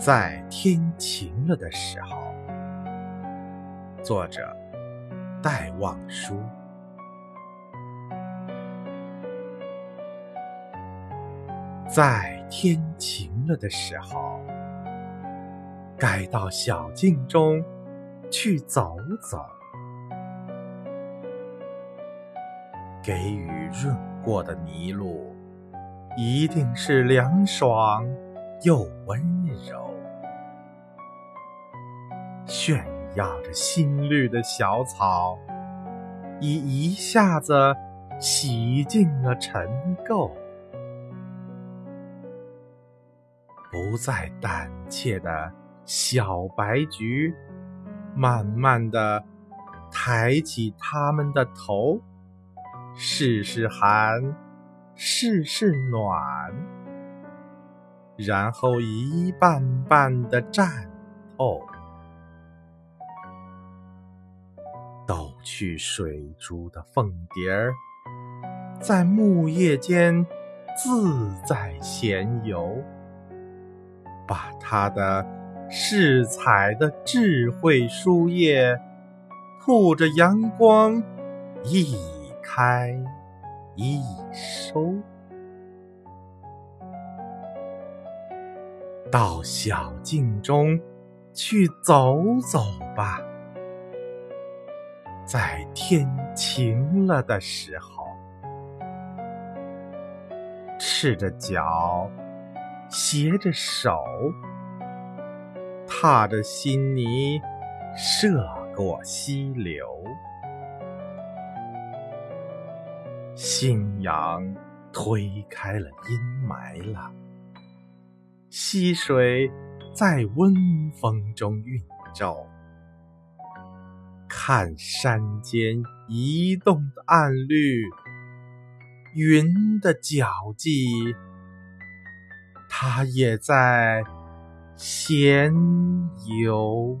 在天晴了的时候，作者戴望舒。在天晴了的时候，该到小径中去走走，给雨润过的泥路，一定是凉爽又温柔。炫耀着新绿的小草，已一下子洗净了尘垢，不再胆怯的小白菊，慢慢的抬起它们的头，试试寒，试试暖，然后一瓣瓣的绽透。抖去水珠的凤蝶儿，在木叶间自在闲游，把它的饰彩的智慧书页，吐着阳光，一开一收。到小径中去走走吧。在天晴了的时候，赤着脚，携着手，踏着新泥，涉过溪流。新阳推开了阴霾了，溪水在温风中晕皱。看山间移动的暗绿，云的脚迹，它也在闲游。